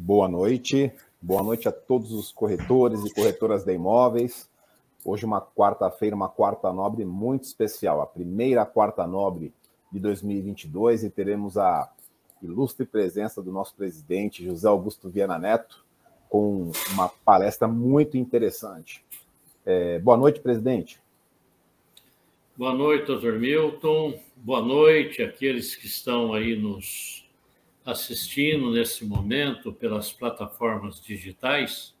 Boa noite. Boa noite a todos os corretores e corretoras de imóveis. Hoje, uma quarta-feira, uma quarta nobre muito especial, a primeira quarta nobre de 2022, e teremos a ilustre presença do nosso presidente José Augusto Viana Neto, com uma palestra muito interessante. É, boa noite, presidente. Boa noite, doutor Milton. Boa noite àqueles que estão aí nos assistindo nesse momento pelas plataformas digitais.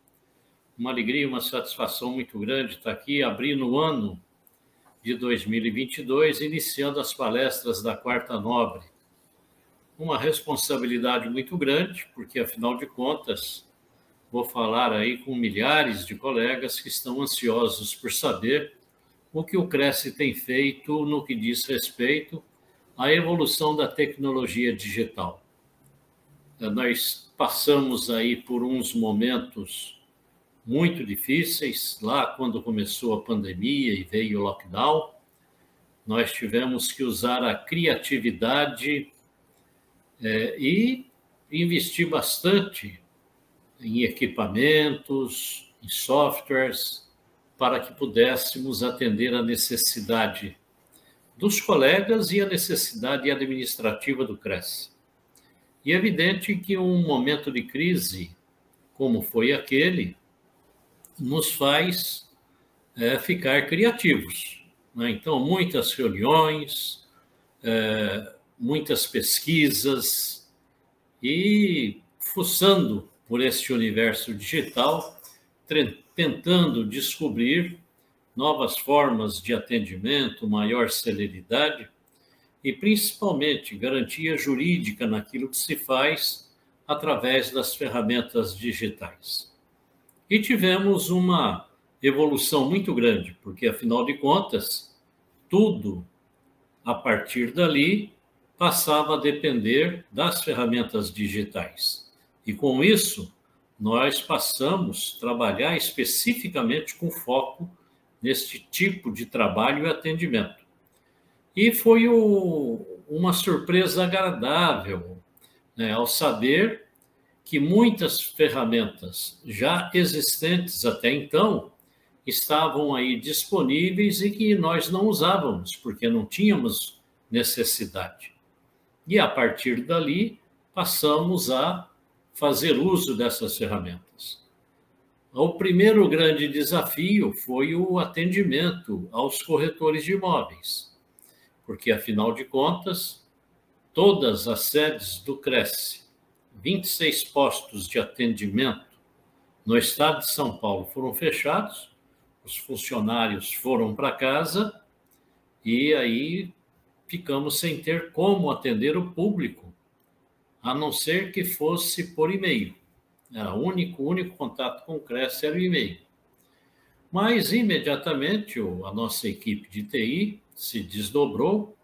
Uma alegria e uma satisfação muito grande estar aqui abrindo o ano de 2022, iniciando as palestras da Quarta Nobre. Uma responsabilidade muito grande, porque afinal de contas, vou falar aí com milhares de colegas que estão ansiosos por saber o que o Cresce tem feito no que diz respeito à evolução da tecnologia digital. Nós passamos aí por uns momentos muito difíceis, lá quando começou a pandemia e veio o lockdown, nós tivemos que usar a criatividade é, e investir bastante em equipamentos, em softwares, para que pudéssemos atender a necessidade dos colegas e a necessidade administrativa do CRES. E é evidente que um momento de crise, como foi aquele, nos faz é, ficar criativos. Né? Então, muitas reuniões, é, muitas pesquisas e fuçando por este universo digital, tentando descobrir novas formas de atendimento, maior celeridade e, principalmente, garantia jurídica naquilo que se faz através das ferramentas digitais. E tivemos uma evolução muito grande, porque, afinal de contas, tudo a partir dali passava a depender das ferramentas digitais. E com isso, nós passamos a trabalhar especificamente com foco neste tipo de trabalho e atendimento. E foi o, uma surpresa agradável né, ao saber que muitas ferramentas já existentes até então estavam aí disponíveis e que nós não usávamos, porque não tínhamos necessidade. E a partir dali, passamos a fazer uso dessas ferramentas. O primeiro grande desafio foi o atendimento aos corretores de imóveis, porque, afinal de contas, todas as sedes do Cresce, 26 postos de atendimento no estado de São Paulo foram fechados, os funcionários foram para casa e aí ficamos sem ter como atender o público a não ser que fosse por e-mail. Era o único, único contato com o Cresce era o e-mail. Mas, imediatamente, a nossa equipe de TI se desdobrou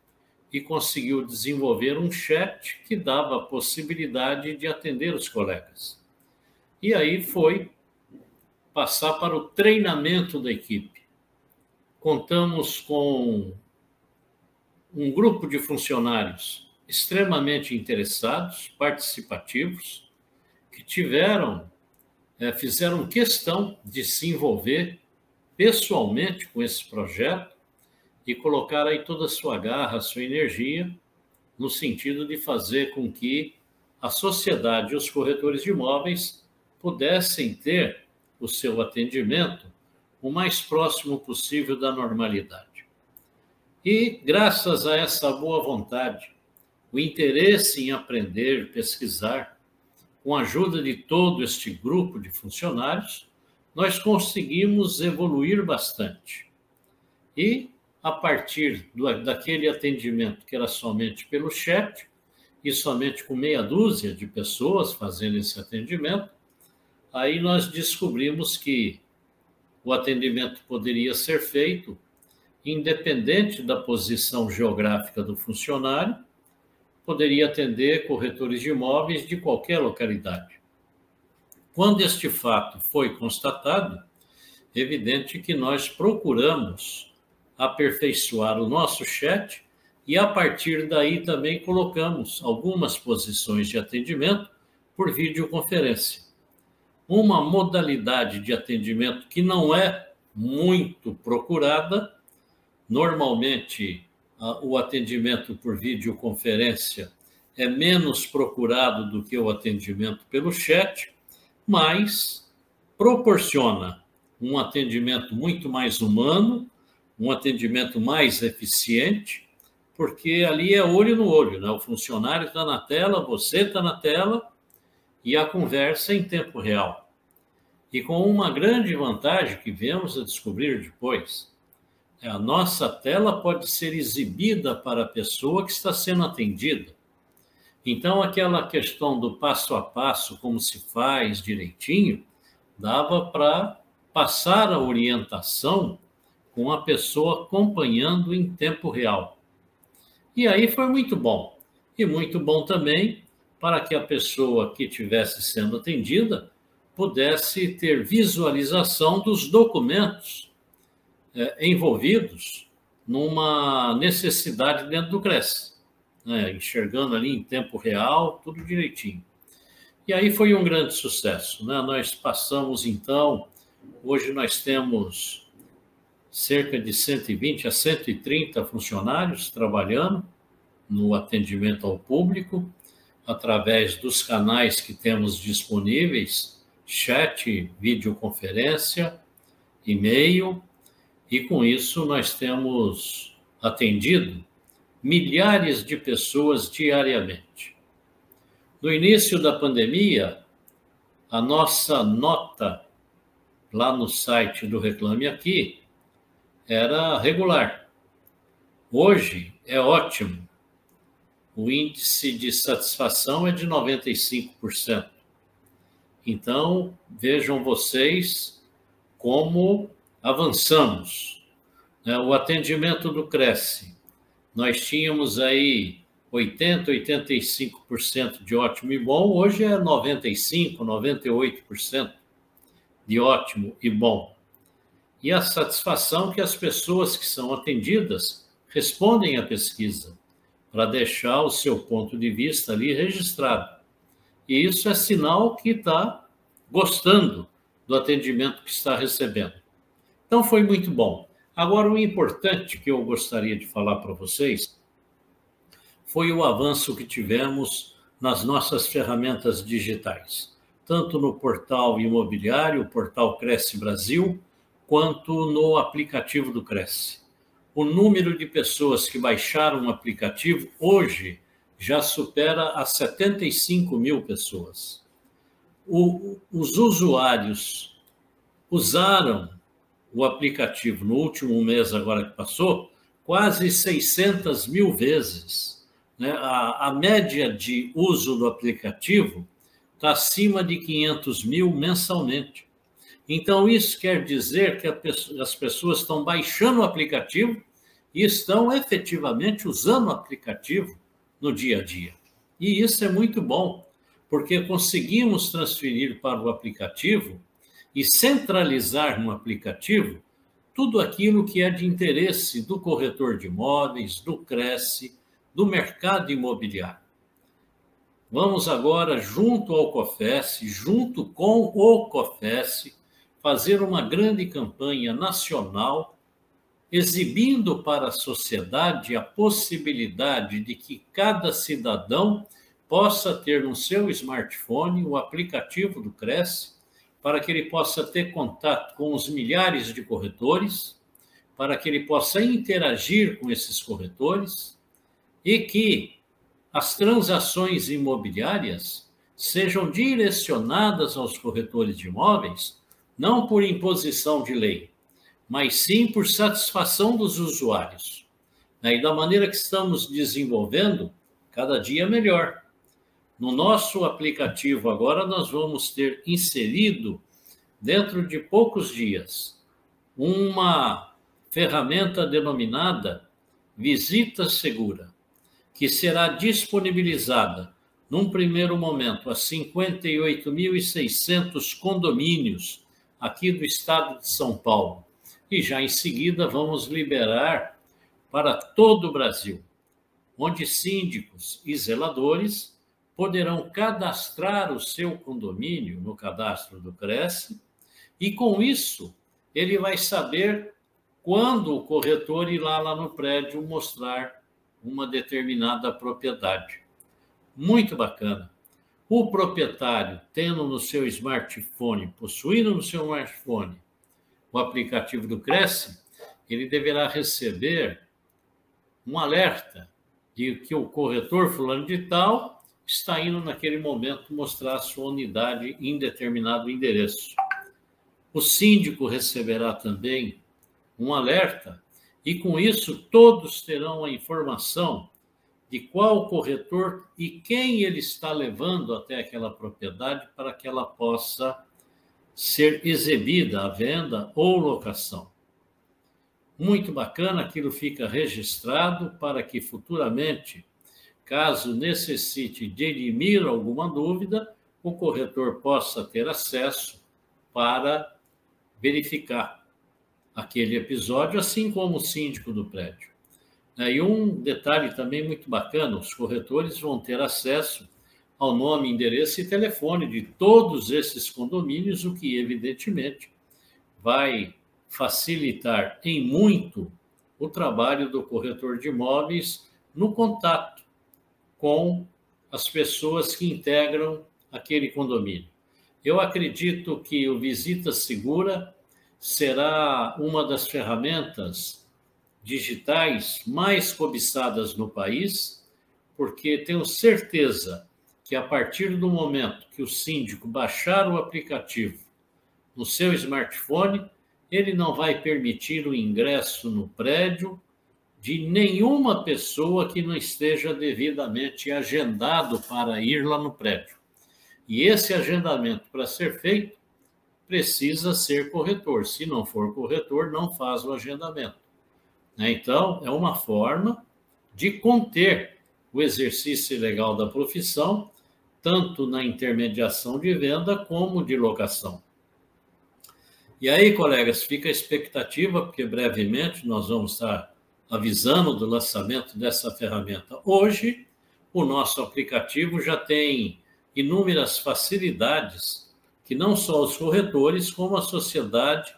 e conseguiu desenvolver um chat que dava a possibilidade de atender os colegas. E aí foi passar para o treinamento da equipe. Contamos com um grupo de funcionários extremamente interessados, participativos, que tiveram, é, fizeram questão de se envolver pessoalmente com esse projeto e colocar aí toda a sua garra, sua energia, no sentido de fazer com que a sociedade e os corretores de imóveis pudessem ter o seu atendimento o mais próximo possível da normalidade. E, graças a essa boa vontade, o interesse em aprender, pesquisar, com a ajuda de todo este grupo de funcionários, nós conseguimos evoluir bastante. E, a partir do, daquele atendimento que era somente pelo chat, e somente com meia dúzia de pessoas fazendo esse atendimento, aí nós descobrimos que o atendimento poderia ser feito independente da posição geográfica do funcionário, poderia atender corretores de imóveis de qualquer localidade. Quando este fato foi constatado, é evidente que nós procuramos aperfeiçoar o nosso chat e a partir daí também colocamos algumas posições de atendimento por videoconferência. Uma modalidade de atendimento que não é muito procurada, normalmente o atendimento por videoconferência é menos procurado do que o atendimento pelo chat, mas proporciona um atendimento muito mais humano, um atendimento mais eficiente, porque ali é olho no olho, né? O funcionário está na tela, você está na tela e a conversa é em tempo real. E com uma grande vantagem que viemos a descobrir depois, é a nossa tela pode ser exibida para a pessoa que está sendo atendida. Então, aquela questão do passo a passo, como se faz direitinho, dava para passar a orientação com a pessoa acompanhando em tempo real. E aí foi muito bom. E muito bom também para que a pessoa que estivesse sendo atendida pudesse ter visualização dos documentos é, envolvidos numa necessidade dentro do CRES, né? enxergando ali em tempo real, tudo direitinho. E aí foi um grande sucesso. Né? Nós passamos, então, hoje nós temos cerca de 120 a 130 funcionários trabalhando no atendimento ao público, através dos canais que temos disponíveis chat, videoconferência, e-mail, e com isso nós temos atendido milhares de pessoas diariamente. No início da pandemia, a nossa nota lá no site do Reclame Aqui era regular. Hoje é ótimo. O índice de satisfação é de 95%. Então, vejam vocês como avançamos. Né? O atendimento do Cresce, nós tínhamos aí 80%, 85% de ótimo e bom, hoje é 95%, 98% de ótimo e bom. E a satisfação que as pessoas que são atendidas respondem à pesquisa, para deixar o seu ponto de vista ali registrado. E isso é sinal que está gostando do atendimento que está recebendo. Então foi muito bom. Agora, o importante que eu gostaria de falar para vocês foi o avanço que tivemos nas nossas ferramentas digitais, tanto no portal imobiliário, o portal Cresce Brasil, quanto no aplicativo do Cresce. O número de pessoas que baixaram o aplicativo hoje já supera as 75 mil pessoas. O, os usuários usaram o aplicativo no último mês, agora que passou, quase 600 mil vezes. Né? A, a média de uso do aplicativo está acima de 500 mil mensalmente. Então, isso quer dizer que as pessoas estão baixando o aplicativo e estão efetivamente usando o aplicativo no dia a dia. E isso é muito bom, porque conseguimos transferir para o aplicativo e centralizar no aplicativo tudo aquilo que é de interesse do corretor de imóveis, do Cresce, do mercado imobiliário. Vamos agora, junto ao COFES, junto com o COFES, fazer uma grande campanha nacional exibindo para a sociedade a possibilidade de que cada cidadão possa ter no seu smartphone o aplicativo do Cresce, para que ele possa ter contato com os milhares de corretores, para que ele possa interagir com esses corretores e que as transações imobiliárias sejam direcionadas aos corretores de imóveis, não por imposição de lei, mas sim por satisfação dos usuários. Né? E da maneira que estamos desenvolvendo, cada dia melhor. No nosso aplicativo agora nós vamos ter inserido dentro de poucos dias uma ferramenta denominada Visita Segura, que será disponibilizada num primeiro momento a 58.600 condomínios aqui do estado de São Paulo. E já em seguida vamos liberar para todo o Brasil, onde síndicos e zeladores poderão cadastrar o seu condomínio no cadastro do Cresce e com isso ele vai saber quando o corretor irá lá no prédio mostrar uma determinada propriedade. Muito bacana. O proprietário, tendo no seu smartphone, possuindo no seu smartphone o aplicativo do Cresce, ele deverá receber um alerta de que o corretor fulano de tal está indo naquele momento mostrar sua unidade em determinado endereço. O síndico receberá também um alerta e com isso todos terão a informação de qual corretor e quem ele está levando até aquela propriedade para que ela possa ser exibida à venda ou locação. Muito bacana, aquilo fica registrado para que futuramente, caso necessite dirimir alguma dúvida, o corretor possa ter acesso para verificar aquele episódio, assim como o síndico do prédio. E um detalhe também muito bacana: os corretores vão ter acesso ao nome, endereço e telefone de todos esses condomínios, o que, evidentemente, vai facilitar em muito o trabalho do corretor de imóveis no contato com as pessoas que integram aquele condomínio. Eu acredito que o Visita Segura será uma das ferramentas digitais mais cobiçadas no país, porque tenho certeza que a partir do momento que o síndico baixar o aplicativo no seu smartphone, ele não vai permitir o ingresso no prédio de nenhuma pessoa que não esteja devidamente agendado para ir lá no prédio. E esse agendamento, para ser feito, precisa ser corretor. Se não for corretor, não faz o agendamento. Né? Então, é uma forma de conter o exercício ilegal da profissão tanto na intermediação de venda como de locação. E aí, colegas, fica a expectativa, porque brevemente nós vamos estar avisando do lançamento dessa ferramenta. Hoje, o nosso aplicativo já tem inúmeras facilidades que não só os corretores, como a sociedade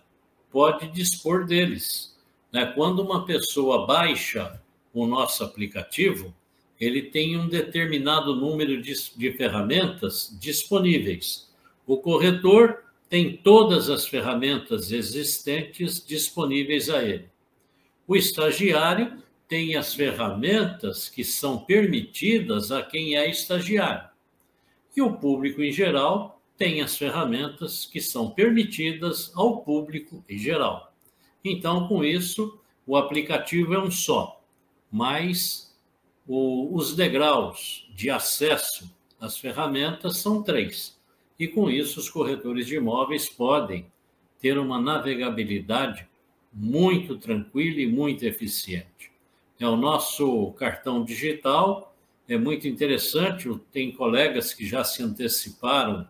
pode dispor deles. Né? Quando uma pessoa baixa o nosso aplicativo, ele tem um determinado número de, de ferramentas disponíveis. O corretor tem todas as ferramentas existentes disponíveis a ele. O estagiário tem as ferramentas que são permitidas a quem é estagiário. E o público em geral tem as ferramentas que são permitidas ao público em geral. Então, com isso, o aplicativo é um só, mas o, os degraus de acesso às ferramentas são três. E com isso, os corretores de imóveis podem ter uma navegabilidade muito tranquila e muito eficiente. É o nosso cartão digital, é muito interessante, tem colegas que já se anteciparam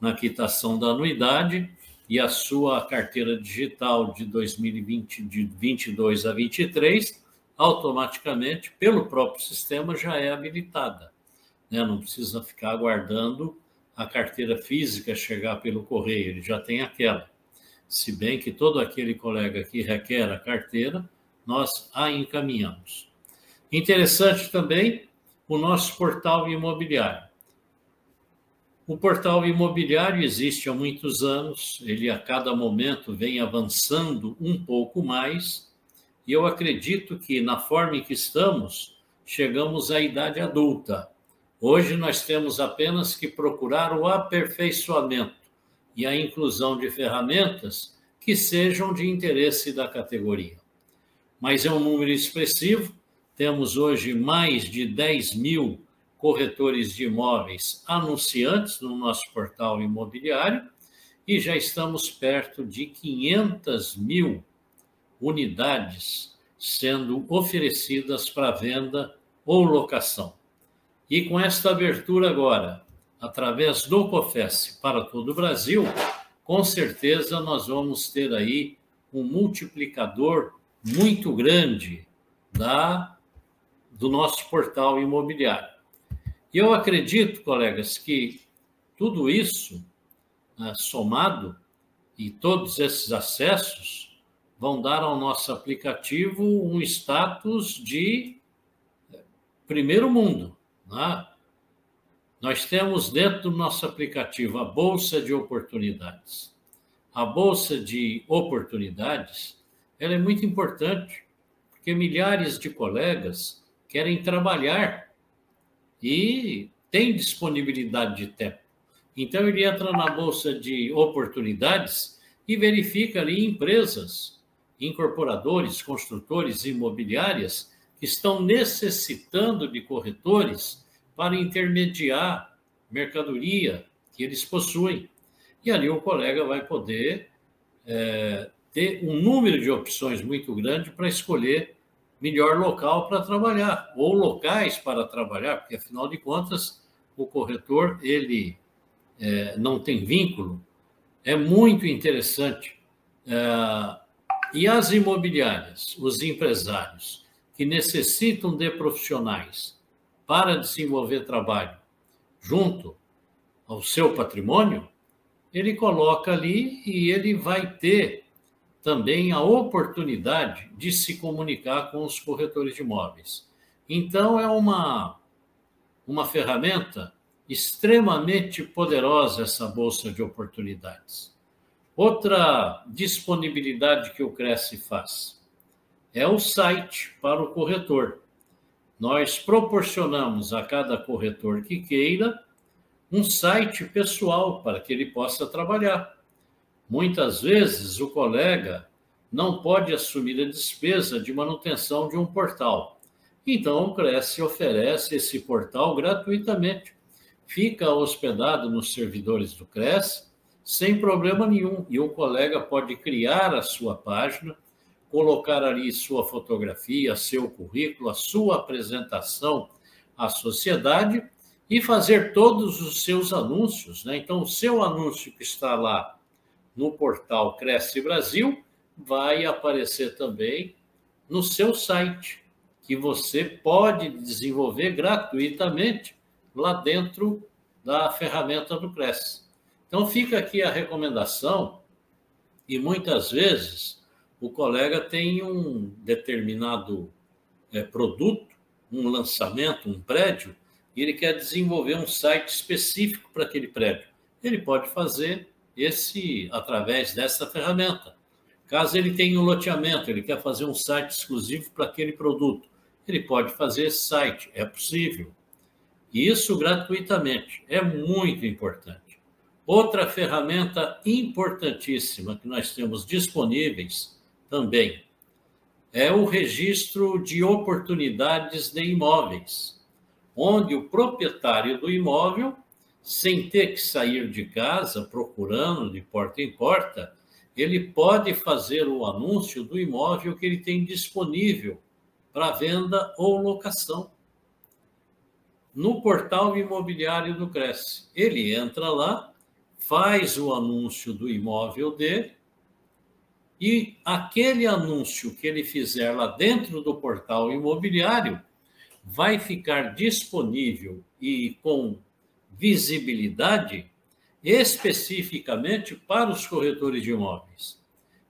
na quitação da anuidade e a sua carteira digital de 2020 de 22 a 23 automaticamente, pelo próprio sistema, já é habilitada. Né? Não precisa ficar aguardando a carteira física chegar pelo correio, ele já tem aquela. Se bem que todo aquele colega que requer a carteira, nós a encaminhamos. Interessante também o nosso portal imobiliário. O portal imobiliário existe há muitos anos, ele a cada momento vem avançando um pouco mais e eu acredito que, na forma em que estamos, chegamos à idade adulta. Hoje nós temos apenas que procurar o aperfeiçoamento e a inclusão de ferramentas que sejam de interesse da categoria. Mas é um número expressivo, temos hoje mais de 10 mil corretores de imóveis anunciantes no nosso portal imobiliário e já estamos perto de 500 mil unidades sendo oferecidas para venda ou locação. E com esta abertura agora, através do COFES para todo o Brasil, com certeza nós vamos ter aí um multiplicador muito grande da, do nosso portal imobiliário. E eu acredito, colegas, que tudo isso né, somado e todos esses acessos vão dar ao nosso aplicativo um status de primeiro mundo. Né? Nós temos dentro do nosso aplicativo a Bolsa de Oportunidades. A Bolsa de Oportunidades ela é muito importante, porque milhares de colegas querem trabalhar e têm disponibilidade de tempo. Então, ele entra na Bolsa de Oportunidades e verifica ali empresas, incorporadores, construtores imobiliárias que estão necessitando de corretores para intermediar mercadoria que eles possuem. E ali o colega vai poder é, ter um número de opções muito grande para escolher melhor local para trabalhar, ou locais para trabalhar, porque afinal de contas o corretor ele é, não tem vínculo, é muito interessante. É, e as imobiliárias, os empresários que necessitam de profissionais para desenvolver trabalho junto ao seu patrimônio, ele coloca ali e ele vai ter também a oportunidade de se comunicar com os corretores de imóveis. Então, é uma, uma ferramenta extremamente poderosa essa bolsa de oportunidades. Outra disponibilidade que o Cresce faz é o site para o corretor nós proporcionamos a cada corretor que queira um site pessoal para que ele possa trabalhar. Muitas vezes o colega não pode assumir a despesa de manutenção de um portal. Então o Cresce oferece esse portal gratuitamente. Fica hospedado nos servidores do Cresce sem problema nenhum e o colega pode criar a sua página colocar ali sua fotografia, seu currículo, a sua apresentação à sociedade e fazer todos os seus anúncios. Né? Então, o seu anúncio que está lá no portal Cresce Brasil vai aparecer também no seu site, que você pode desenvolver gratuitamente lá dentro da ferramenta do Cresce. Então, fica aqui a recomendação, e muitas vezes o colega tem um determinado é, produto, um lançamento, um prédio, e ele quer desenvolver um site específico para aquele prédio. Ele pode fazer esse através dessa ferramenta. Caso ele tenha um loteamento, ele quer fazer um site exclusivo para aquele produto, ele pode fazer esse site, é possível. E isso gratuitamente, é muito importante. Outra ferramenta importantíssima que nós temos disponíveis também é o registro de oportunidades de imóveis, onde o proprietário do imóvel, sem ter que sair de casa procurando de porta em porta, ele pode fazer o anúncio do imóvel que ele tem disponível para venda ou locação. No portal imobiliário do Cresce. Ele entra lá, faz o anúncio do imóvel dele, e aquele anúncio que ele fizer lá dentro do portal imobiliário vai ficar disponível e com visibilidade especificamente para os corretores de imóveis.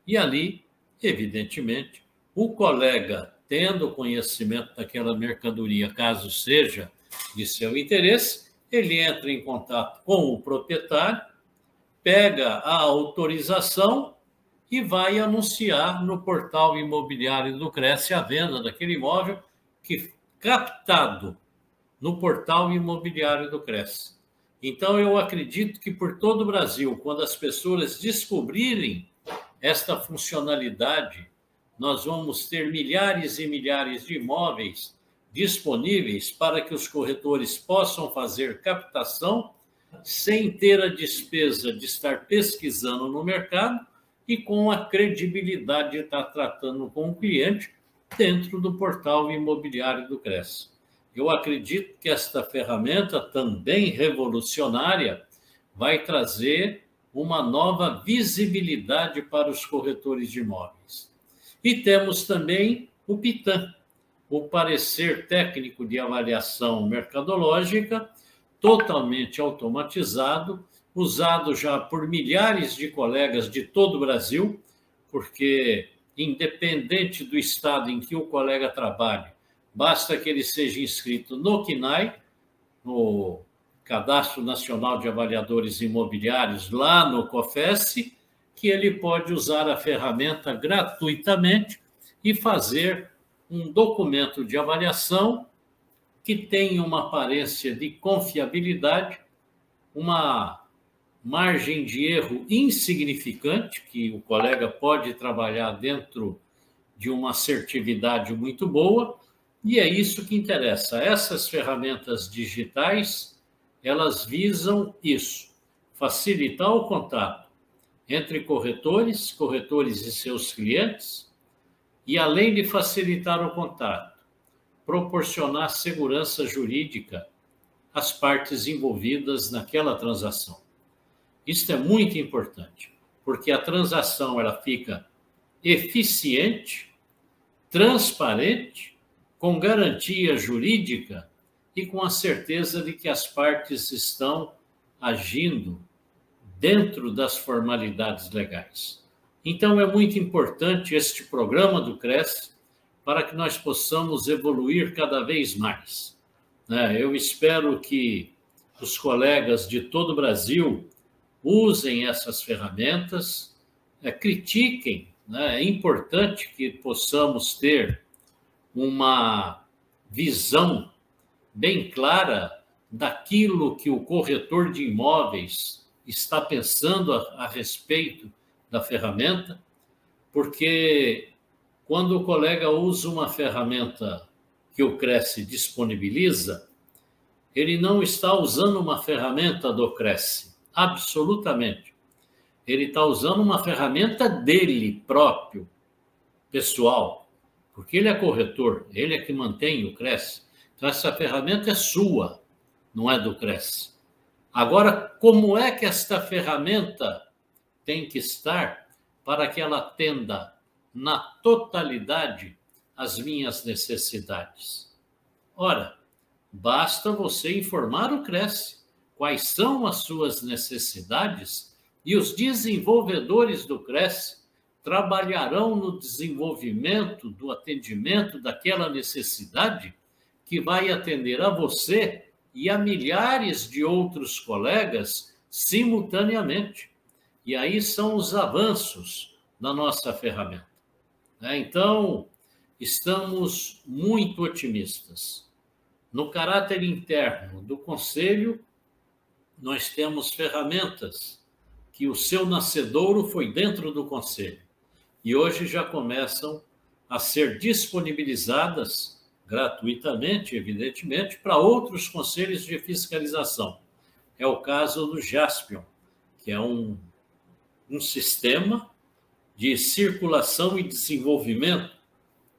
E ali, evidentemente, o colega, tendo conhecimento daquela mercadoria, caso seja de seu interesse, ele entra em contato com o proprietário, pega a autorização e vai anunciar no portal imobiliário do Cresce a venda daquele imóvel que captado no portal imobiliário do Cresce. Então eu acredito que por todo o Brasil, quando as pessoas descobrirem esta funcionalidade, nós vamos ter milhares e milhares de imóveis disponíveis para que os corretores possam fazer captação sem ter a despesa de estar pesquisando no mercado e com a credibilidade de estar tratando com o cliente dentro do portal imobiliário do Cresce. Eu acredito que esta ferramenta, também revolucionária, vai trazer uma nova visibilidade para os corretores de imóveis. E temos também o PITAM, o parecer técnico de avaliação mercadológica, totalmente automatizado, usado já por milhares de colegas de todo o Brasil, porque independente do estado em que o colega trabalhe, basta que ele seja inscrito no CNAI, no Cadastro Nacional de Avaliadores Imobiliários, lá no COFES, que ele pode usar a ferramenta gratuitamente e fazer um documento de avaliação que tem uma aparência de confiabilidade, uma margem de erro insignificante, que o colega pode trabalhar dentro de uma assertividade muito boa, e é isso que interessa. Essas ferramentas digitais, elas visam isso, facilitar o contato entre corretores, corretores e seus clientes, e além de facilitar o contato, proporcionar segurança jurídica às partes envolvidas naquela transação. Isso é muito importante, porque a transação ela fica eficiente, transparente, com garantia jurídica e com a certeza de que as partes estão agindo dentro das formalidades legais. Então, é muito importante este programa do CRES para que nós possamos evoluir cada vez mais. Né? Eu espero que os colegas de todo o Brasil usem essas ferramentas, é, critiquem. Né? É importante que possamos ter uma visão bem clara daquilo que o corretor de imóveis está pensando a, a respeito da ferramenta, porque quando o colega usa uma ferramenta que o Cresce disponibiliza, ele não está usando uma ferramenta do Cresce, absolutamente. Ele está usando uma ferramenta dele próprio, pessoal, porque ele é corretor, ele é que mantém o Cresce. Então, essa ferramenta é sua, não é do Cresce. Agora, como é que esta ferramenta tem que estar para que ela atenda na totalidade as minhas necessidades? Ora, basta você informar o Cresce quais são as suas necessidades e os desenvolvedores do Cresce trabalharão no desenvolvimento do atendimento daquela necessidade que vai atender a você e a milhares de outros colegas simultaneamente. E aí são os avanços da nossa ferramenta. Né? Então, estamos muito otimistas. No caráter interno do Conselho, nós temos ferramentas que o seu nascedouro foi dentro do Conselho e hoje já começam a ser disponibilizadas gratuitamente, evidentemente, para outros conselhos de fiscalização. É o caso do Jaspion, que é um, um sistema de circulação e desenvolvimento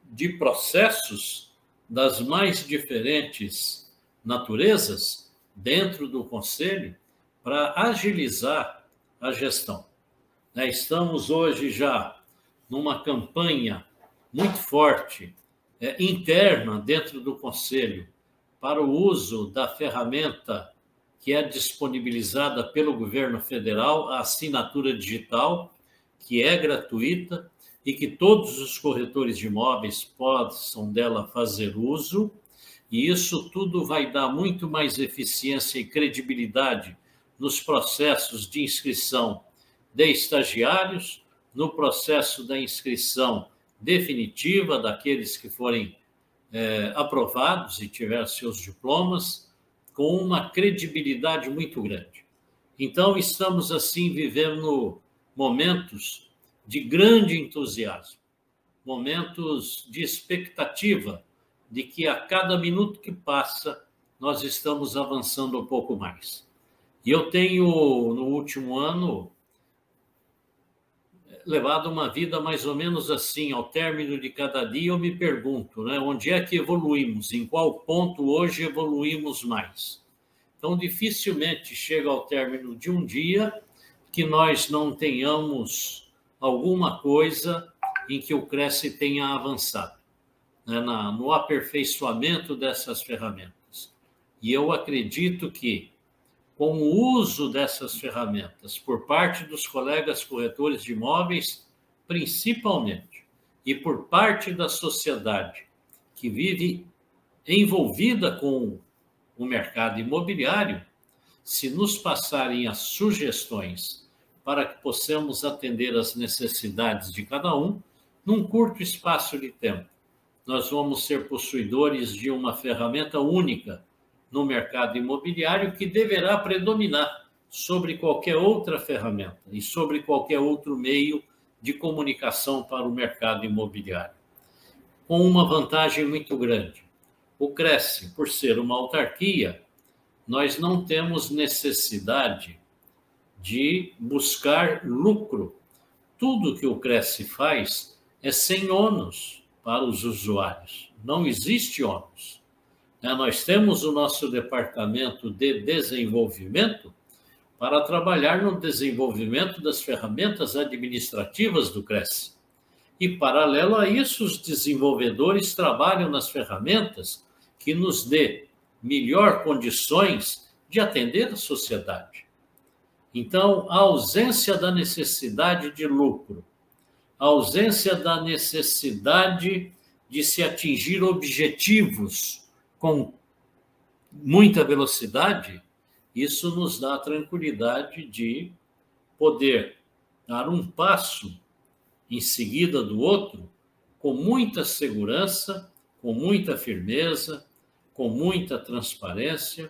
de processos das mais diferentes naturezas dentro do Conselho para agilizar a gestão. Né, estamos hoje já numa campanha muito forte é, interna dentro do Conselho para o uso da ferramenta que é disponibilizada pelo governo federal, a assinatura digital, que é gratuita e que todos os corretores de imóveis possam dela fazer uso, e isso tudo vai dar muito mais eficiência e credibilidade nos processos de inscrição de estagiários, no processo da inscrição definitiva daqueles que forem é, aprovados e tiver seus diplomas, com uma credibilidade muito grande. Então, estamos assim vivendo momentos de grande entusiasmo, momentos de expectativa de que a cada minuto que passa, nós estamos avançando um pouco mais. E eu tenho, no último ano, levado uma vida mais ou menos assim. Ao término de cada dia, eu me pergunto, né, onde é que evoluímos? Em qual ponto hoje evoluímos mais? Então, dificilmente chega ao término de um dia que nós não tenhamos alguma coisa em que o Cresce tenha avançado, né, na, no aperfeiçoamento dessas ferramentas. E eu acredito que, com o uso dessas ferramentas por parte dos colegas corretores de imóveis, principalmente, e por parte da sociedade que vive envolvida com o mercado imobiliário, se nos passarem as sugestões para que possamos atender às necessidades de cada um, num curto espaço de tempo, nós vamos ser possuidores de uma ferramenta única no mercado imobiliário que deverá predominar sobre qualquer outra ferramenta e sobre qualquer outro meio de comunicação para o mercado imobiliário. Com uma vantagem muito grande. O Cresce, por ser uma autarquia, nós não temos necessidade de buscar lucro. Tudo que o Cresce faz é sem ônus para os usuários. Não existe ônus. Né, nós temos o nosso departamento de desenvolvimento para trabalhar no desenvolvimento das ferramentas administrativas do Cresce. E, paralelo a isso, os desenvolvedores trabalham nas ferramentas que nos dê melhor condições de atender a sociedade. Então, a ausência da necessidade de lucro, a ausência da necessidade de se atingir objetivos com muita velocidade, isso nos dá a tranquilidade de poder dar um passo em seguida do outro com muita segurança, com muita firmeza, com muita transparência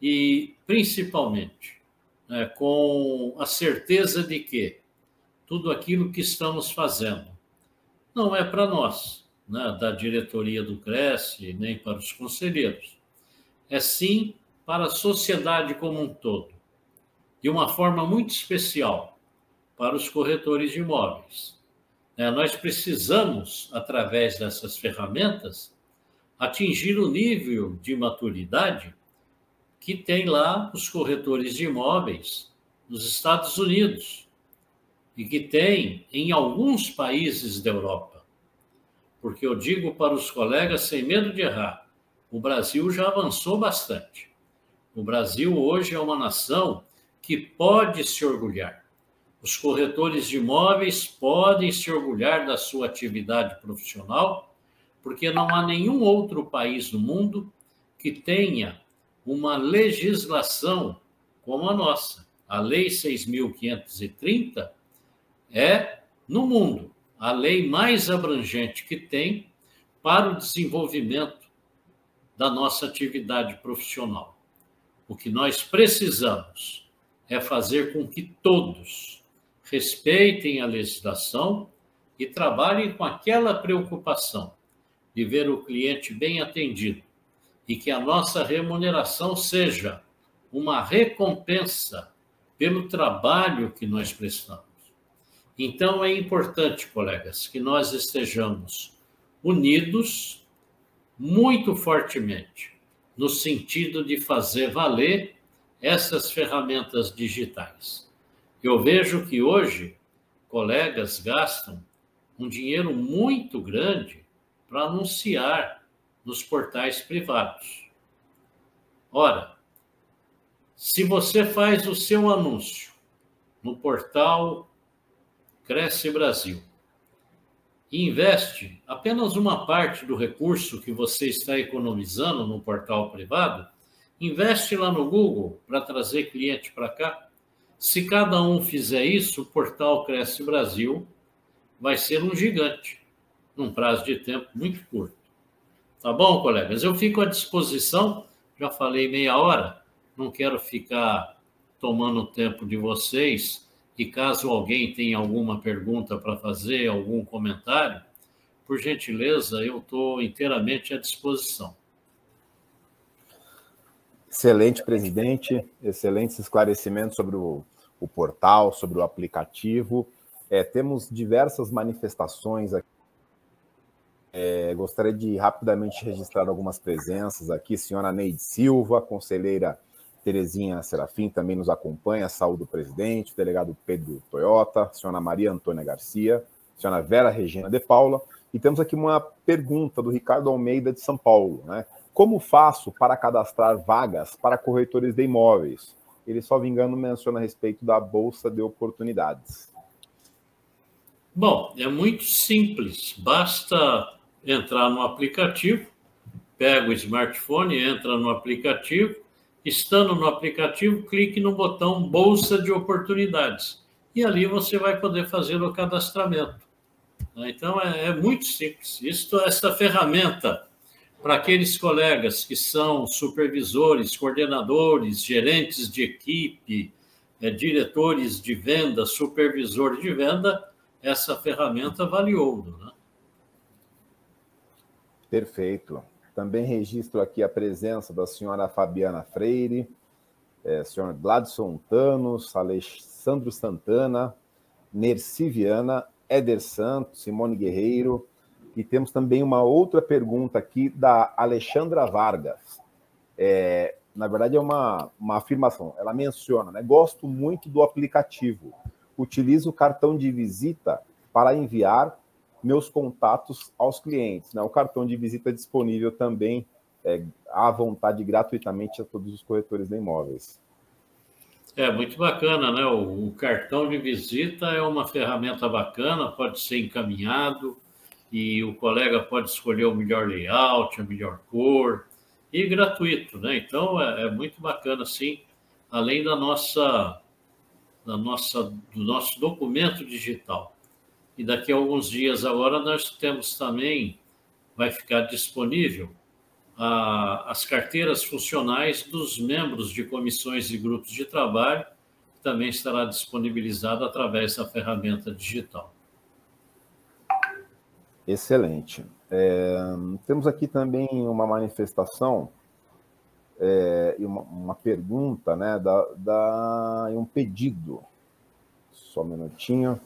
e, principalmente, né, com a certeza de que tudo aquilo que estamos fazendo não é para nós, né, da diretoria do Cresce, nem para os conselheiros. É sim para a sociedade como um todo, de uma forma muito especial para os corretores de imóveis. É, nós precisamos, através dessas ferramentas, atingir o nível de maturidade que tem lá os corretores de imóveis nos Estados Unidos e que tem em alguns países da Europa. Porque eu digo para os colegas, sem medo de errar, o Brasil já avançou bastante. O Brasil hoje é uma nação que pode se orgulhar. Os corretores de imóveis podem se orgulhar da sua atividade profissional porque não há nenhum outro país no mundo que tenha uma legislação como a nossa. A Lei 6.530 é, no mundo, a lei mais abrangente que tem para o desenvolvimento da nossa atividade profissional. O que nós precisamos é fazer com que todos respeitem a legislação e trabalhem com aquela preocupação de ver o cliente bem atendido e que a nossa remuneração seja uma recompensa pelo trabalho que nós prestamos. Então é importante, colegas, que nós estejamos unidos muito fortemente no sentido de fazer valer essas ferramentas digitais. Eu vejo que hoje colegas gastam um dinheiro muito grande para anunciar nos portais privados. Ora, se você faz o seu anúncio no portal Cresce Brasil investe apenas uma parte do recurso que você está economizando no portal privado, investe lá no Google para trazer cliente para cá. Se cada um fizer isso, o portal Cresce Brasil vai ser um gigante num prazo de tempo muito curto. Tá bom, colegas? Eu fico à disposição, já falei meia hora, não quero ficar tomando o tempo de vocês. E caso alguém tenha alguma pergunta para fazer, algum comentário, por gentileza, eu estou inteiramente à disposição. Excelente, presidente. Excelentes esclarecimentos sobre o, o portal, sobre o aplicativo. É, temos diversas manifestações aqui. É, gostaria de rapidamente registrar algumas presenças aqui. Senhora Neide Silva, conselheira Terezinha Serafim também nos acompanha, saúde do presidente, o delegado Pedro Toyota, senhora Maria Antônia Garcia, senhora Vera Regina de Paula, e temos aqui uma pergunta do Ricardo Almeida de São Paulo, né? Como faço para cadastrar vagas para corretores de imóveis? Ele, só me engano, menciona a respeito da Bolsa de Oportunidades. Bom, é muito simples. Basta entrar no aplicativo, pega o smartphone, entra no aplicativo, estando no aplicativo, clique no botão Bolsa de Oportunidades. E ali você vai poder fazer o cadastramento. Então, é, é muito simples. Isto, essa ferramenta para aqueles colegas que são supervisores, coordenadores, gerentes de equipe, é, diretores de venda, supervisor de venda, essa ferramenta vale ouro. Né? Perfeito. Também registro aqui a presença da senhora Fabiana Freire, é, senhor Gladson Tanos, Alessandro Santana, Nerci Viana, Éder Santos, Simone Guerreiro, e temos também uma outra pergunta aqui da Alexandra Vargas. É, na verdade, é uma, uma afirmação. Ela menciona, né? Gosto muito do aplicativo. Utilizo o cartão de visita para enviar meus contatos aos clientes. Né? O cartão de visita é disponível também é, à vontade gratuitamente a todos os corretores de imóveis. É muito bacana, né? O, o cartão de visita é uma ferramenta bacana, pode ser encaminhado e o colega pode escolher o melhor layout, a melhor cor, e gratuito, né? Então é, é muito bacana, sim, além da nossa, da nossa, do nosso documento digital. E daqui a alguns dias agora nós temos também, vai ficar disponível a, as carteiras funcionais dos membros de comissões e grupos de trabalho, que também estará disponibilizado através da ferramenta digital. Excelente. É, temos aqui também uma manifestação é, e uma, uma, pergunta, né, da, da, um pedido. Só um minutinho.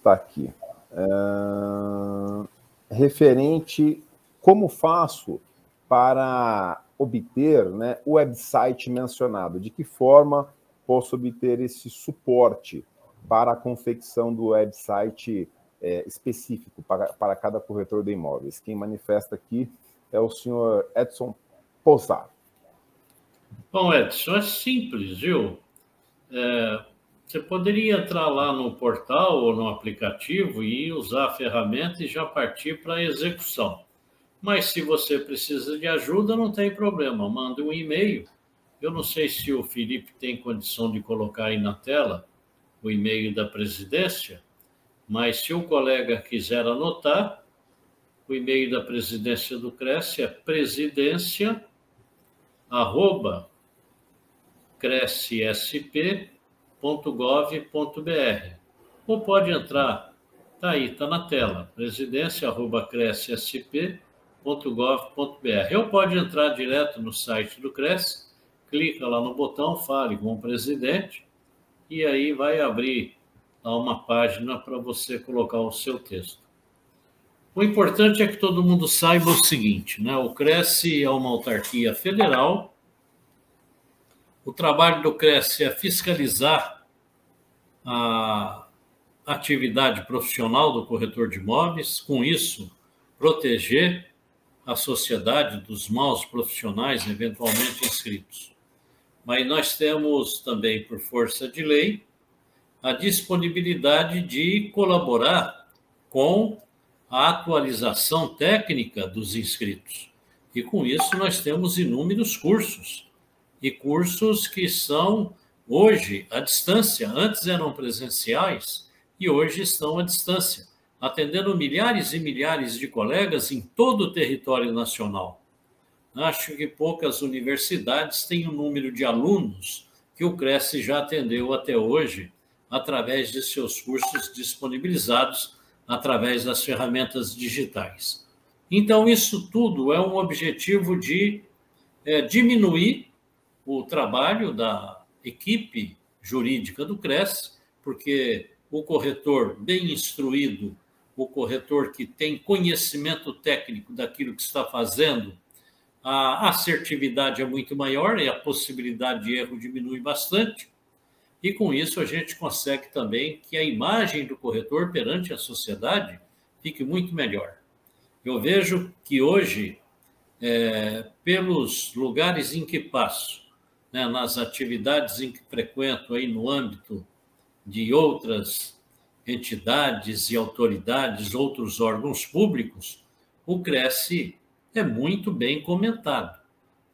Está aqui. É, referente, como faço para obter né, o website mencionado? De que forma posso obter esse suporte para a confecção do website é, específico para, para cada corretor de imóveis. Quem manifesta aqui é o senhor Edson Posar. Bom, Edson, é simples, viu? É, você poderia entrar lá no portal ou no aplicativo e usar a ferramenta e já partir para a execução. Mas se você precisa de ajuda, não tem problema, mande um e-mail. Eu não sei se o Felipe tem condição de colocar aí na tela o e-mail da presidência, mas se o colega quiser anotar, o e-mail da presidência do Cresce é presidência arroba crescsp.gov.br ou pode entrar, tá aí, tá na tela, presidência arroba crescsp.gov.br ou pode entrar direto no site do Cresce, clica lá no botão, fale com o presidente e aí vai abrir a uma página para você colocar o seu texto. O importante é que todo mundo saiba o seguinte, né? O Cresce é uma autarquia federal. O trabalho do Cresce é fiscalizar a atividade profissional do corretor de imóveis, com isso proteger a sociedade dos maus profissionais eventualmente inscritos. Mas nós temos também, por força de lei, a disponibilidade de colaborar com a atualização técnica dos inscritos. E com isso nós temos inúmeros cursos, e cursos que são hoje à distância, antes eram presenciais e hoje estão à distância, atendendo milhares e milhares de colegas em todo o território nacional. Acho que poucas universidades têm o número de alunos que o Cresce já atendeu até hoje através de seus cursos disponibilizados através das ferramentas digitais. Então, isso tudo é um objetivo de é, diminuir o trabalho da equipe jurídica do CRES, porque o corretor bem instruído, o corretor que tem conhecimento técnico daquilo que está fazendo, a assertividade é muito maior e a possibilidade de erro diminui bastante. E com isso a gente consegue também que a imagem do corretor perante a sociedade fique muito melhor. Eu vejo que hoje, é, pelos lugares em que passo, né, nas atividades em que frequento aí no âmbito de outras entidades e autoridades, outros órgãos públicos, o Cresce é muito bem comentado.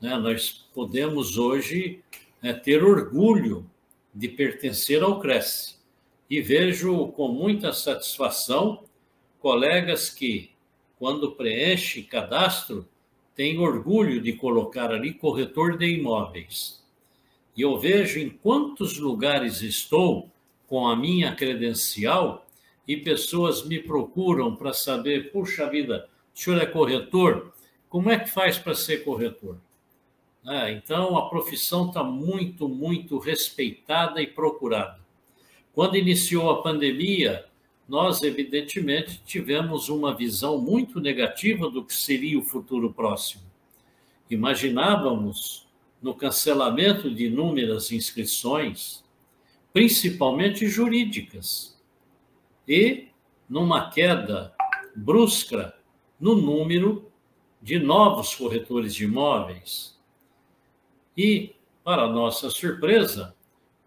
Né? Nós podemos hoje é, ter orgulho de pertencer ao Cresce e vejo com muita satisfação colegas que, quando preenche cadastro, têm orgulho de colocar ali corretor de imóveis. E eu vejo em quantos lugares estou com a minha credencial e pessoas me procuram para saber, puxa vida, o senhor é corretor? Como é que faz para ser corretor? É, então, a profissão está muito, muito respeitada e procurada. Quando iniciou a pandemia, nós, evidentemente, tivemos uma visão muito negativa do que seria o futuro próximo. Imaginávamos no cancelamento de inúmeras inscrições, principalmente jurídicas, e numa queda brusca no número de novos corretores de imóveis. E, para nossa surpresa,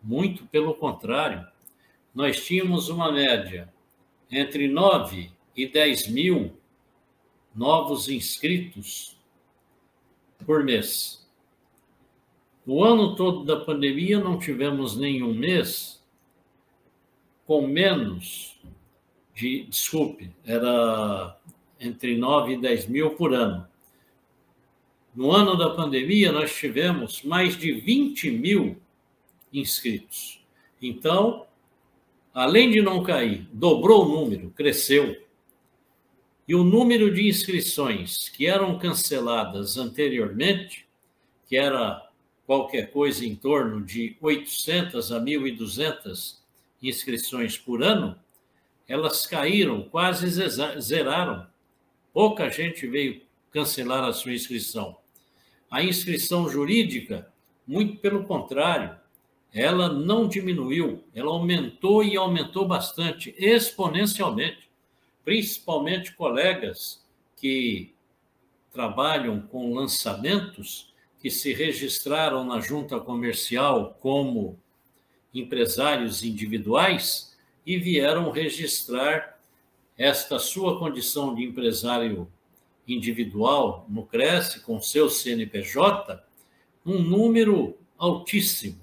muito pelo contrário, nós tínhamos uma média entre 9 e 10 mil novos inscritos por mês. No ano todo da pandemia, não tivemos nenhum mês com menos de. Desculpe, era entre 9 e 10 mil por ano. No ano da pandemia, nós tivemos mais de 20 mil inscritos. Então, além de não cair, dobrou o número, cresceu. E o número de inscrições que eram canceladas anteriormente, que era qualquer coisa em torno de 800 a 1.200 inscrições por ano, elas caíram, quase zeraram. Pouca gente veio cancelar a sua inscrição. A inscrição jurídica, muito pelo contrário, ela não diminuiu, ela aumentou e aumentou bastante, exponencialmente. Principalmente colegas que trabalham com lançamentos que se registraram na junta comercial como empresários individuais e vieram registrar esta sua condição de empresário individual no Cresce com seu CNPJ, um número altíssimo.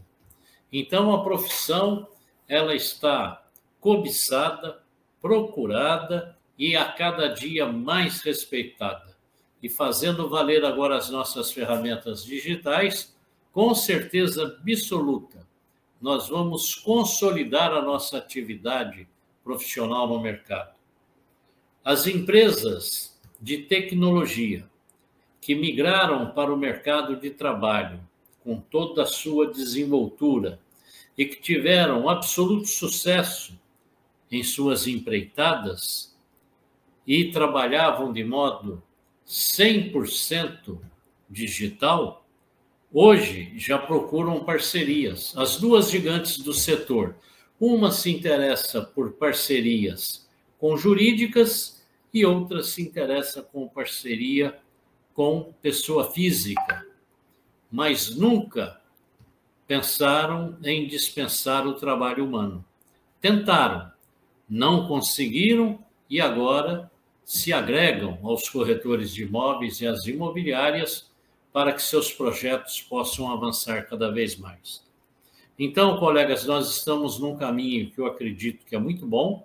Então a profissão ela está cobiçada, procurada e a cada dia mais respeitada e fazendo valer agora as nossas ferramentas digitais, com certeza absoluta, nós vamos consolidar a nossa atividade profissional no mercado. As empresas de tecnologia que migraram para o mercado de trabalho com toda a sua desenvoltura e que tiveram absoluto sucesso em suas empreitadas e trabalhavam de modo 100% digital, hoje já procuram parcerias. As duas gigantes do setor, uma se interessa por parcerias com jurídicas e outra se interessa com parceria com pessoa física, mas nunca pensaram em dispensar o trabalho humano. Tentaram, não conseguiram e agora se agregam aos corretores de imóveis e às imobiliárias para que seus projetos possam avançar cada vez mais. Então, colegas, nós estamos num caminho que eu acredito que é muito bom.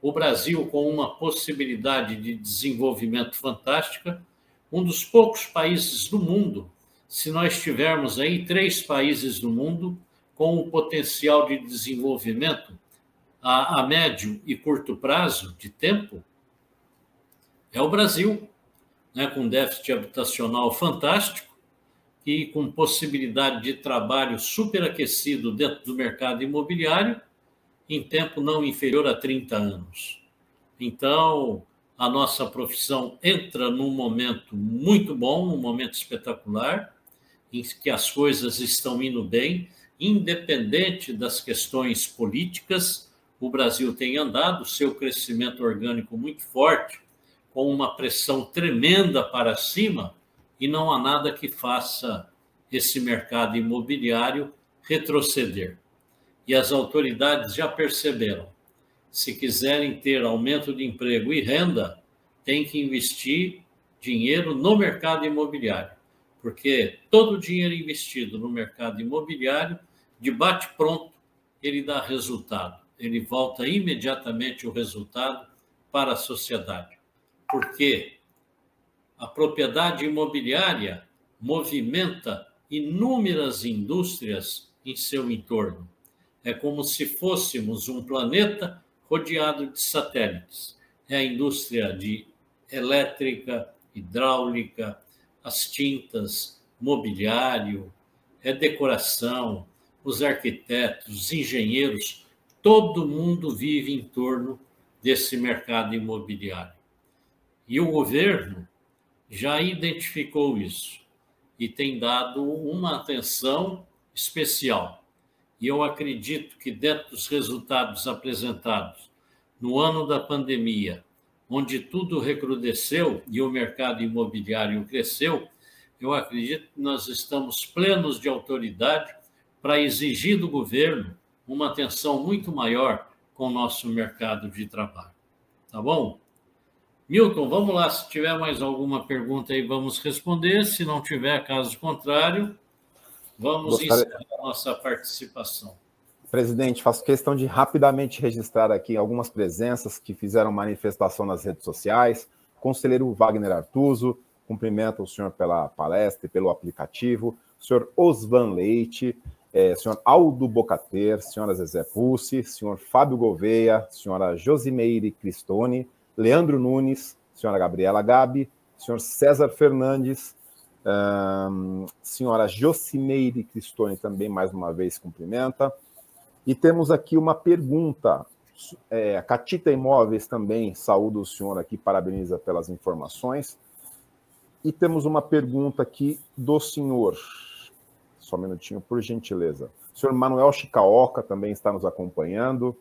O Brasil, com uma possibilidade de desenvolvimento fantástica, um dos poucos países do mundo, se nós tivermos aí três países do mundo com um potencial de desenvolvimento a, a médio e curto prazo de tempo é o Brasil, né, com déficit habitacional fantástico e com possibilidade de trabalho superaquecido dentro do mercado imobiliário em tempo não inferior a 30 anos. Então, a nossa profissão entra num momento muito bom, um momento espetacular, em que as coisas estão indo bem, independente das questões políticas. O Brasil tem andado, seu crescimento orgânico muito forte, com uma pressão tremenda para cima, e não há nada que faça esse mercado imobiliário retroceder. E as autoridades já perceberam. Se quiserem ter aumento de emprego e renda, tem que investir dinheiro no mercado imobiliário, porque todo o dinheiro investido no mercado imobiliário, de bate-pronto, ele dá resultado. Ele volta imediatamente o resultado para a sociedade. Porque a propriedade imobiliária movimenta inúmeras indústrias em seu entorno. É como se fôssemos um planeta rodeado de satélites. É a indústria de elétrica, hidráulica, as tintas, mobiliário, é decoração, os arquitetos, os engenheiros, todo mundo vive em torno desse mercado imobiliário. E o governo já identificou isso e tem dado uma atenção especial. E eu acredito que, dentro dos resultados apresentados no ano da pandemia, onde tudo recrudesceu e o mercado imobiliário cresceu, eu acredito que nós estamos plenos de autoridade para exigir do governo uma atenção muito maior com o nosso mercado de trabalho. Tá bom? Milton, vamos lá. Se tiver mais alguma pergunta aí, vamos responder. Se não tiver, caso contrário, vamos Gostaria... encerrar a nossa participação. Presidente, faço questão de rapidamente registrar aqui algumas presenças que fizeram manifestação nas redes sociais. Conselheiro Wagner Artuso, cumprimento o senhor pela palestra e pelo aplicativo. senhor Osvan Leite, é, senhor Aldo Bocater, senhora Zezé Pulse, senhor Fábio Gouveia, senhora Josimeire Cristone, Leandro Nunes, senhora Gabriela Gabi, senhor César Fernandes, um, senhora Jocimeire Cristone também, mais uma vez, cumprimenta. E temos aqui uma pergunta. É, a Catita Imóveis também saúda o senhor aqui, parabeniza pelas informações. E temos uma pergunta aqui do senhor. Só um minutinho, por gentileza. O senhor Manuel Chicaoca também está nos acompanhando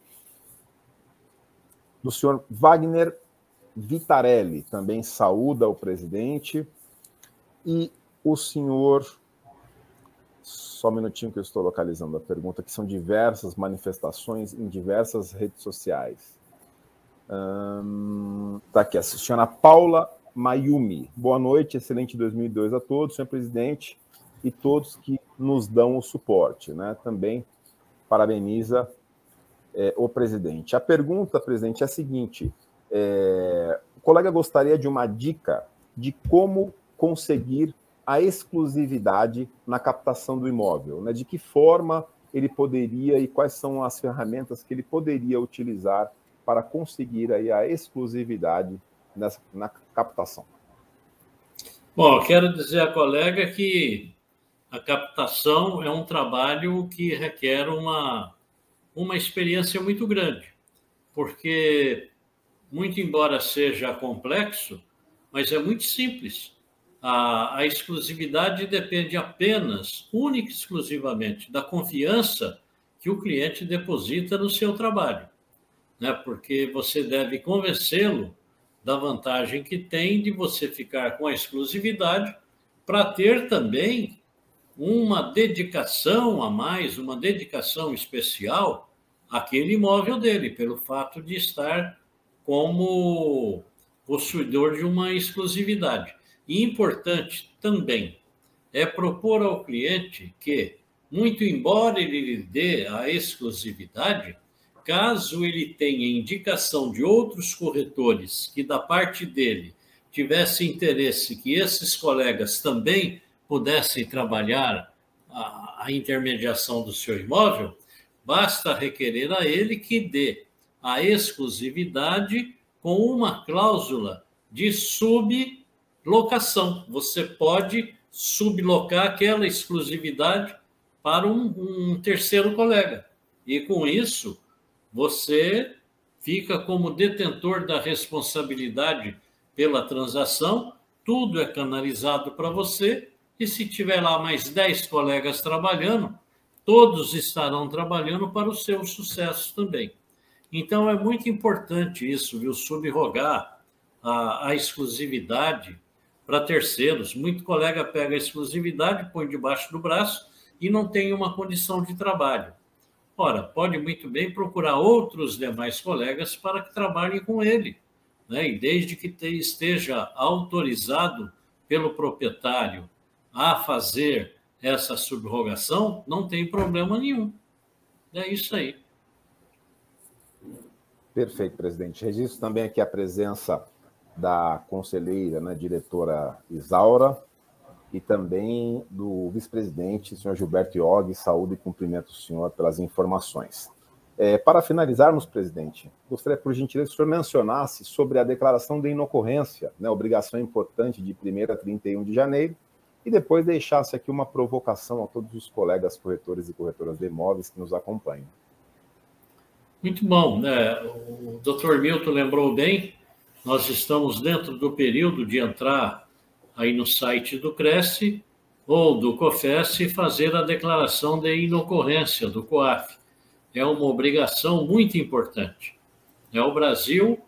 do senhor Wagner Vitarelli, também saúda o presidente, e o senhor. Só um minutinho que eu estou localizando a pergunta, que são diversas manifestações em diversas redes sociais. Está aqui, a senhora Paula Mayumi. Boa noite, excelente 2002 a todos, senhor presidente, e todos que nos dão o suporte. Né? Também parabeniza é, o presidente. A pergunta, presidente, é a seguinte: é, o colega gostaria de uma dica de como conseguir a exclusividade na captação do imóvel, né? De que forma ele poderia e quais são as ferramentas que ele poderia utilizar para conseguir aí a exclusividade nessa, na captação. Bom, quero dizer à colega que a captação é um trabalho que requer uma uma experiência muito grande, porque, muito embora seja complexo, mas é muito simples. A, a exclusividade depende apenas, única e exclusivamente, da confiança que o cliente deposita no seu trabalho, né? porque você deve convencê-lo da vantagem que tem de você ficar com a exclusividade para ter também uma dedicação a mais, uma dedicação especial àquele imóvel dele, pelo fato de estar como possuidor de uma exclusividade. E importante também é propor ao cliente que, muito embora ele lhe dê a exclusividade, caso ele tenha indicação de outros corretores que, da parte dele, tivesse interesse que esses colegas também pudessem trabalhar a, a intermediação do seu imóvel, basta requerer a ele que dê a exclusividade com uma cláusula de sublocação. Você pode sublocar aquela exclusividade para um, um terceiro colega. E com isso, você fica como detentor da responsabilidade pela transação, tudo é canalizado para você, e se tiver lá mais 10 colegas trabalhando, todos estarão trabalhando para o seu sucesso também. Então é muito importante isso, viu? Subrogar a, a exclusividade para terceiros. Muito colega pega a exclusividade, põe debaixo do braço e não tem uma condição de trabalho. Ora, pode muito bem procurar outros demais colegas para que trabalhem com ele, né? E desde que esteja autorizado pelo proprietário a fazer essa subrogação, não tem problema nenhum. É isso aí. Perfeito, presidente. Registro também aqui a presença da conselheira, né, diretora Isaura, e também do vice-presidente, senhor Gilberto Iog. Saúde e cumprimento o senhor pelas informações. É, para finalizarmos, presidente, gostaria, por gentileza, que o senhor mencionasse sobre a declaração de inocorrência, né, obrigação importante de 1 a 31 de janeiro, e depois deixasse aqui uma provocação a todos os colegas corretores e corretoras de imóveis que nos acompanham. Muito bom. Né? O doutor Milton lembrou bem, nós estamos dentro do período de entrar aí no site do Cresce ou do COFES e fazer a declaração de inocorrência do COAF. É uma obrigação muito importante. É, o Brasil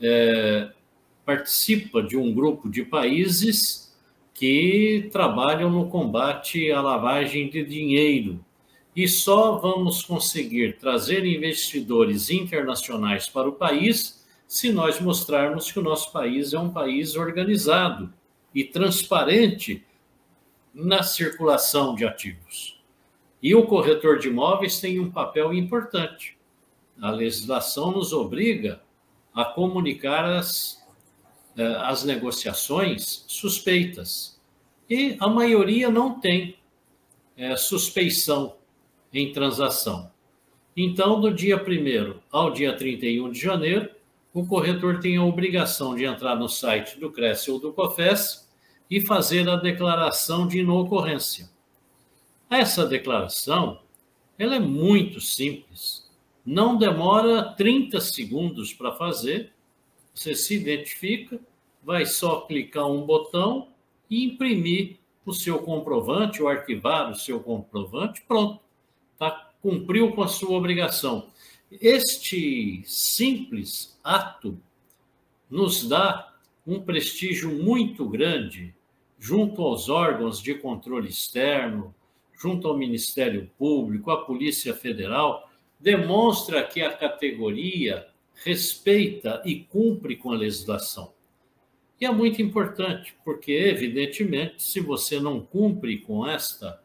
é, participa de um grupo de países que trabalham no combate à lavagem de dinheiro e só vamos conseguir trazer investidores internacionais para o país se nós mostrarmos que o nosso país é um país organizado e transparente na circulação de ativos. E o corretor de imóveis tem um papel importante. A legislação nos obriga a comunicar as, eh, as negociações suspeitas. E a maioria não tem é, suspeição em transação. Então, do dia 1 ao dia 31 de janeiro, o corretor tem a obrigação de entrar no site do Cresce ou do COFES e fazer a declaração de inocorrência. Essa declaração ela é muito simples. Não demora 30 segundos para fazer. Você se identifica, vai só clicar um botão e imprimir o seu comprovante ou arquivar o seu comprovante, pronto tá, cumpriu com a sua obrigação. Este simples ato nos dá um prestígio muito grande junto aos órgãos de controle externo, junto ao Ministério Público, à Polícia Federal, demonstra que a categoria respeita e cumpre com a legislação. E é muito importante, porque, evidentemente, se você não cumpre com esta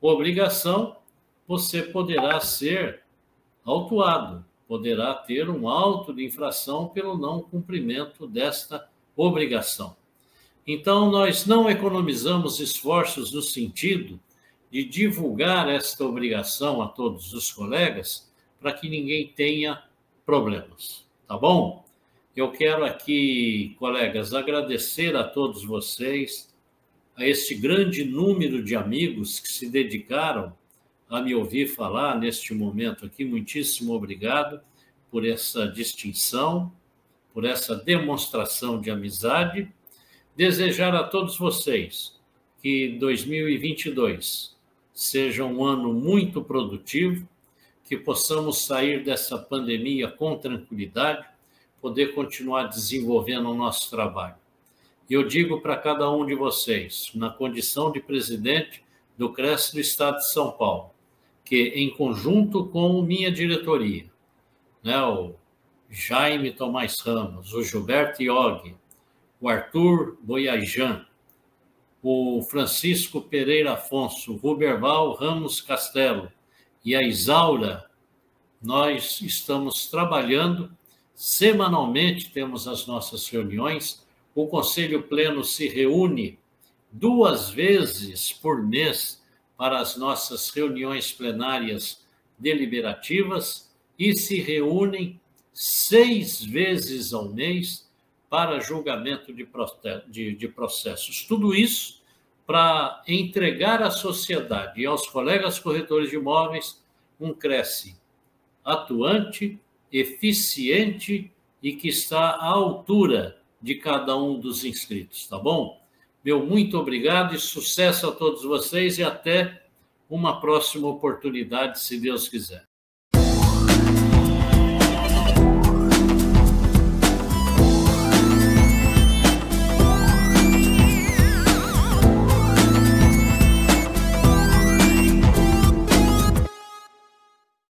obrigação, você poderá ser autuado, poderá ter um auto de infração pelo não cumprimento desta obrigação. Então, nós não economizamos esforços no sentido de divulgar esta obrigação a todos os colegas para que ninguém tenha problemas, tá bom? Eu quero aqui, colegas, agradecer a todos vocês, a este grande número de amigos que se dedicaram a me ouvir falar neste momento aqui. Muitíssimo obrigado por essa distinção, por essa demonstração de amizade. Desejar a todos vocês que 2022 seja um ano muito produtivo, que possamos sair dessa pandemia com tranquilidade, poder continuar desenvolvendo o nosso trabalho. Eu digo para cada um de vocês, na condição de presidente do CRES do Estado de São Paulo, que, em conjunto com minha diretoria, né, o Jaime Tomás Ramos, o Gilberto Iog, o Arthur Boiajan, o Francisco Pereira Afonso, o Ruberval Ramos Castelo e a Isaura, nós estamos trabalhando semanalmente, temos as nossas reuniões. O Conselho Pleno se reúne duas vezes por mês para as nossas reuniões plenárias deliberativas e se reúnem seis vezes ao mês para julgamento de, processos. Tudo isso para entregar à sociedade e aos colegas corretores de imóveis um Cresce atuante, eficiente e que está à altura de cada um dos inscritos, tá bom? Meu muito obrigado e sucesso a todos vocês e até uma próxima oportunidade, se Deus quiser.